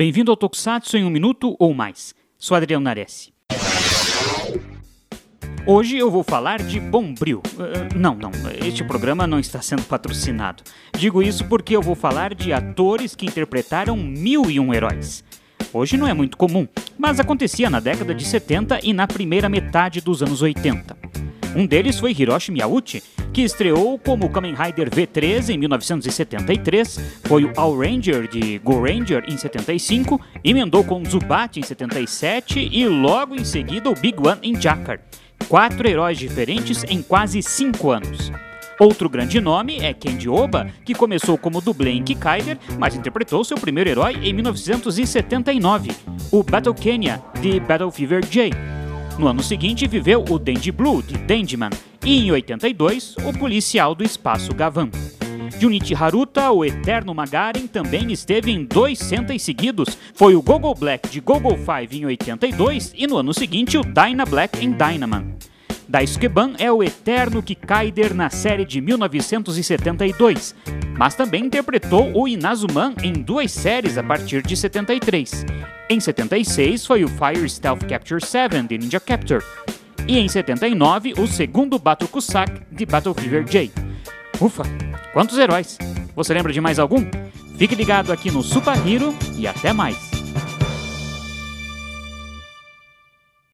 Bem-vindo ao Tokusatsu em um minuto ou mais. Sou Adriano Nares. Hoje eu vou falar de Bombril. Uh, não, não, este programa não está sendo patrocinado. Digo isso porque eu vou falar de atores que interpretaram mil e um heróis. Hoje não é muito comum, mas acontecia na década de 70 e na primeira metade dos anos 80. Um deles foi Hiroshi Miyauchi, que estreou como Kamen Rider V3 em 1973, foi o All Ranger de Go Ranger em 75, emendou com Zubat em 77 e logo em seguida o Big One em Jakar. Quatro heróis diferentes em quase cinco anos. Outro grande nome é Kenji Oba, que começou como dublê em Kikaider, mas interpretou seu primeiro herói em 1979, o Battle Kenya, de Battle Fever J. No ano seguinte, viveu o Dandy Blue, de Dandyman, e em 82, o policial do espaço Gavan. Junichi Haruta, o eterno Magaren, também esteve em dois Sentai seguidos. Foi o Gogo Black de Gogo 5 em 82 e no ano seguinte o Dyna Black em Dynaman. Daisuke-ban é o eterno Kikaider na série de 1972, mas também interpretou o Inazuman em duas séries a partir de 73. Em 76 foi o Fire Stealth Capture 7 de Ninja Capture, e em 79 o segundo Battle Kusak de Battle Fever J. Ufa, quantos heróis! Você lembra de mais algum? Fique ligado aqui no Super Hero e até mais!